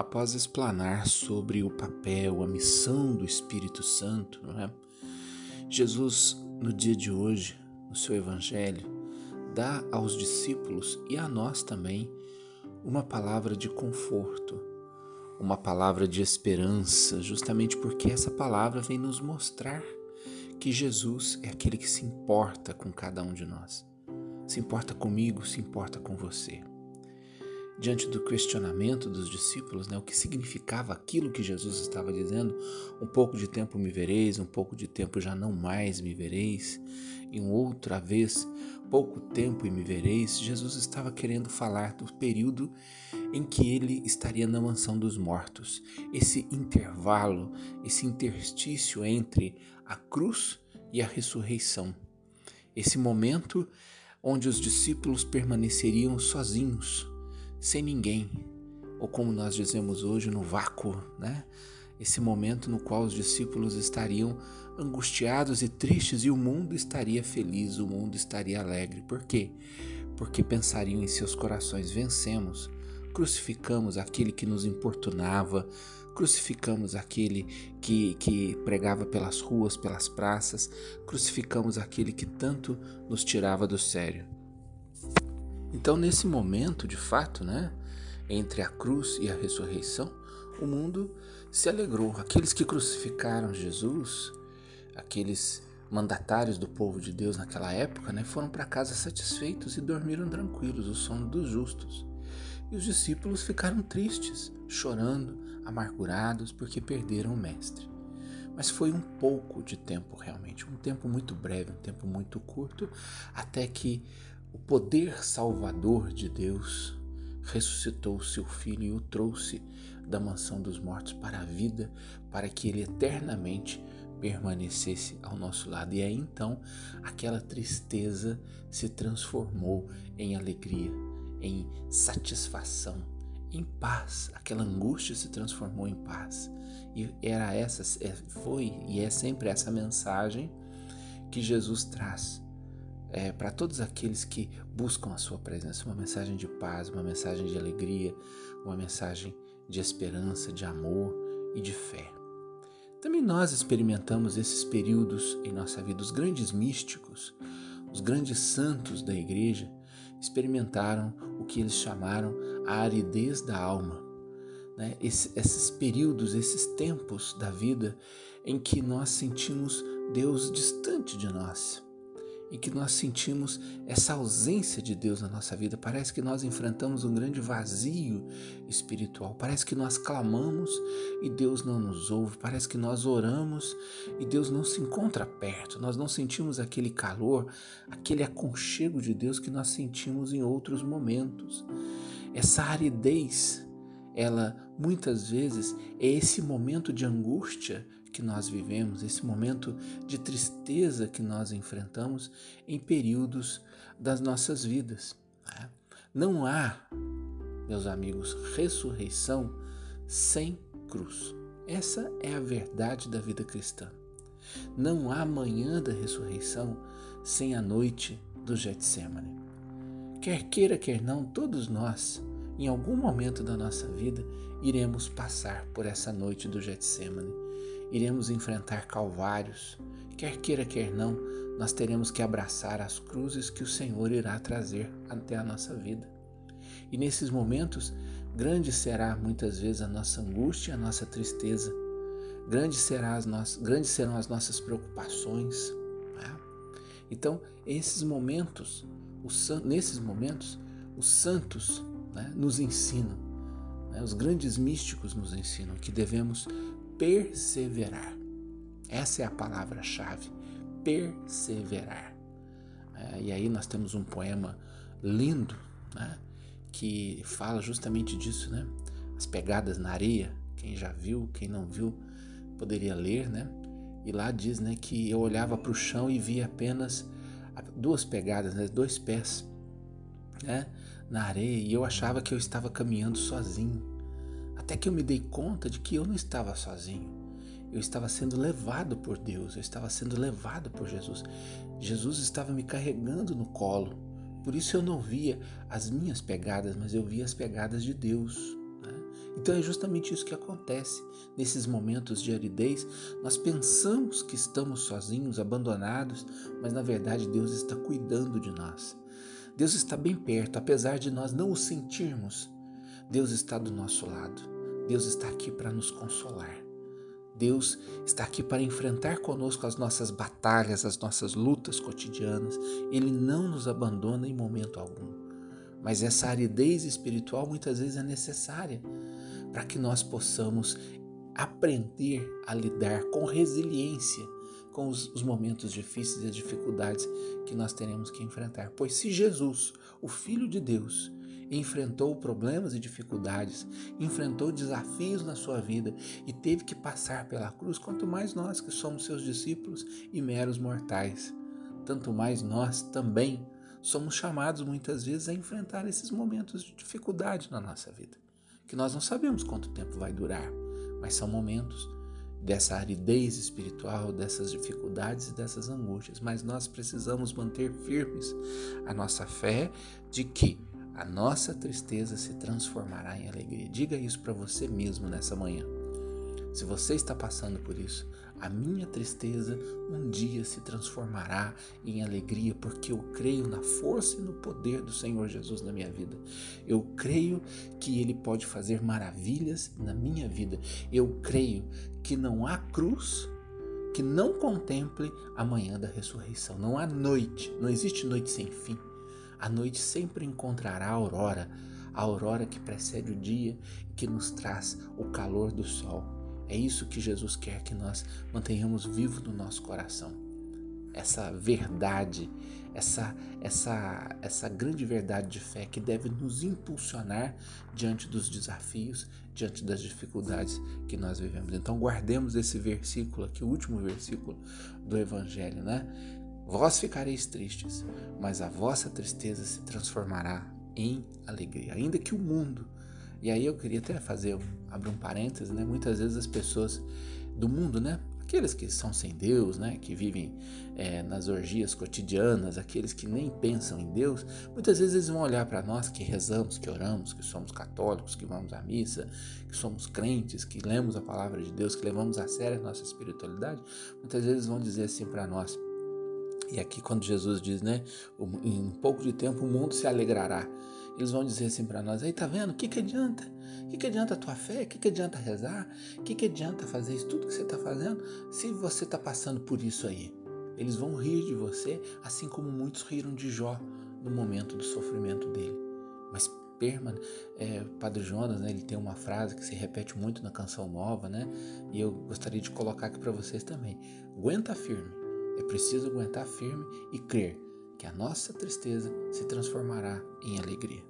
após explanar sobre o papel, a missão do Espírito Santo, não é? Jesus, no dia de hoje, no seu Evangelho, dá aos discípulos e a nós também uma palavra de conforto, uma palavra de esperança, justamente porque essa palavra vem nos mostrar que Jesus é aquele que se importa com cada um de nós. Se importa comigo, se importa com você diante do questionamento dos discípulos, né, o que significava aquilo que Jesus estava dizendo, um pouco de tempo me vereis, um pouco de tempo já não mais me vereis, e um outra vez, pouco tempo e me vereis, Jesus estava querendo falar do período em que ele estaria na mansão dos mortos, esse intervalo, esse interstício entre a cruz e a ressurreição, esse momento onde os discípulos permaneceriam sozinhos, sem ninguém, ou como nós dizemos hoje, no vácuo, né? Esse momento no qual os discípulos estariam angustiados e tristes e o mundo estaria feliz, o mundo estaria alegre. Por quê? Porque pensariam em seus corações: vencemos, crucificamos aquele que nos importunava, crucificamos aquele que, que pregava pelas ruas, pelas praças, crucificamos aquele que tanto nos tirava do sério. Então, nesse momento, de fato, né, entre a cruz e a ressurreição, o mundo se alegrou. Aqueles que crucificaram Jesus, aqueles mandatários do povo de Deus naquela época, né, foram para casa satisfeitos e dormiram tranquilos, o sono dos justos. E os discípulos ficaram tristes, chorando, amargurados, porque perderam o Mestre. Mas foi um pouco de tempo realmente, um tempo muito breve, um tempo muito curto, até que o poder salvador de Deus ressuscitou seu filho e o trouxe da mansão dos mortos para a vida, para que ele eternamente permanecesse ao nosso lado. E aí então aquela tristeza se transformou em alegria, em satisfação, em paz. Aquela angústia se transformou em paz. E era essa, é, foi e é sempre essa mensagem que Jesus traz é, para todos aqueles que buscam a sua presença, uma mensagem de paz, uma mensagem de alegria, uma mensagem de esperança, de amor e de fé. Também nós experimentamos esses períodos em nossa vida. Os grandes místicos, os grandes santos da igreja experimentaram o que eles chamaram a aridez da alma. Né? Esse, esses períodos, esses tempos da vida em que nós sentimos Deus distante de nós e que nós sentimos essa ausência de Deus na nossa vida. Parece que nós enfrentamos um grande vazio espiritual. Parece que nós clamamos e Deus não nos ouve. Parece que nós oramos e Deus não se encontra perto. Nós não sentimos aquele calor, aquele aconchego de Deus que nós sentimos em outros momentos. Essa aridez, ela muitas vezes é esse momento de angústia que nós vivemos, esse momento de tristeza que nós enfrentamos em períodos das nossas vidas. Né? Não há, meus amigos, ressurreição sem cruz. Essa é a verdade da vida cristã. Não há manhã da ressurreição sem a noite do Getsemane. Quer queira, quer não, todos nós, em algum momento da nossa vida, iremos passar por essa noite do Getsemane iremos enfrentar calvários. Quer queira, quer não, nós teremos que abraçar as cruzes que o Senhor irá trazer até a nossa vida. E nesses momentos, grande será muitas vezes a nossa angústia, a nossa tristeza. Grande será as nossas, grandes serão as nossas preocupações. Né? Então, esses momentos, os, nesses momentos, os santos né, nos ensinam, né, os grandes místicos nos ensinam que devemos perseverar. Essa é a palavra-chave, perseverar. É, e aí nós temos um poema lindo, né, que fala justamente disso, né? As pegadas na areia. Quem já viu, quem não viu, poderia ler, né? E lá diz, né, que eu olhava para o chão e via apenas duas pegadas, né, dois pés, né, na areia, e eu achava que eu estava caminhando sozinho. Até que eu me dei conta de que eu não estava sozinho. Eu estava sendo levado por Deus, eu estava sendo levado por Jesus. Jesus estava me carregando no colo. Por isso eu não via as minhas pegadas, mas eu via as pegadas de Deus. Né? Então é justamente isso que acontece nesses momentos de aridez. Nós pensamos que estamos sozinhos, abandonados, mas na verdade Deus está cuidando de nós. Deus está bem perto, apesar de nós não o sentirmos. Deus está do nosso lado. Deus está aqui para nos consolar. Deus está aqui para enfrentar conosco as nossas batalhas, as nossas lutas cotidianas. Ele não nos abandona em momento algum. Mas essa aridez espiritual muitas vezes é necessária para que nós possamos aprender a lidar com resiliência com os, os, momentos difíceis e as dificuldades que nós teremos que enfrentar. Pois se Jesus, o Filho de Deus, enfrentou problemas e dificuldades, enfrentou desafios na sua vida e teve que passar pela cruz, quanto mais nós que somos seus discípulos e meros mortais, tanto mais nós também somos chamados muitas vezes a enfrentar esses momentos de dificuldade na nossa vida, que nós não sabemos quanto tempo vai durar, mas são momentos dessa aridez espiritual, dessas dificuldades e dessas angústias, mas nós precisamos manter firmes a nossa fé de que a nossa tristeza se transformará em alegria. Diga isso para você mesmo nessa manhã. Se você está passando por isso, a minha tristeza um dia se transformará em alegria, porque eu creio na força e no poder do Senhor Jesus na minha vida. Eu creio que Ele pode fazer maravilhas na minha vida. Eu creio que não há cruz que não contemple a manhã da ressurreição. Não há noite, não existe noite sem fim. A noite sempre encontrará a aurora, a aurora que precede o dia e que nos traz o calor do sol. É isso que Jesus quer que nós mantenhamos vivo no nosso coração. Essa verdade, essa essa essa grande verdade de fé que deve nos impulsionar diante dos desafios, diante das dificuldades que nós vivemos. Então guardemos esse versículo aqui, o último versículo do evangelho, né? Vós ficareis tristes, mas a vossa tristeza se transformará em alegria. Ainda que o mundo e aí eu queria até fazer, abrir um parênteses, né? Muitas vezes as pessoas do mundo, né? Aqueles que são sem Deus, né? Que vivem é, nas orgias cotidianas, aqueles que nem pensam em Deus, muitas vezes eles vão olhar para nós que rezamos, que oramos, que somos católicos, que vamos à missa, que somos crentes, que lemos a palavra de Deus, que levamos a sério a nossa espiritualidade. Muitas vezes vão dizer assim para nós, e aqui quando Jesus diz, né, em um pouco de tempo o mundo se alegrará. Eles vão dizer assim para nós, aí tá vendo? O que, que adianta? O que, que adianta a tua fé? O que, que adianta rezar? O que, que adianta fazer isso tudo que você está fazendo se você está passando por isso aí? Eles vão rir de você, assim como muitos riram de Jó no momento do sofrimento dele. Mas perman, é, Padre Jonas, né, ele tem uma frase que se repete muito na canção nova, né? E eu gostaria de colocar aqui para vocês também. Aguenta firme é preciso aguentar firme e crer que a nossa tristeza se transformará em alegria.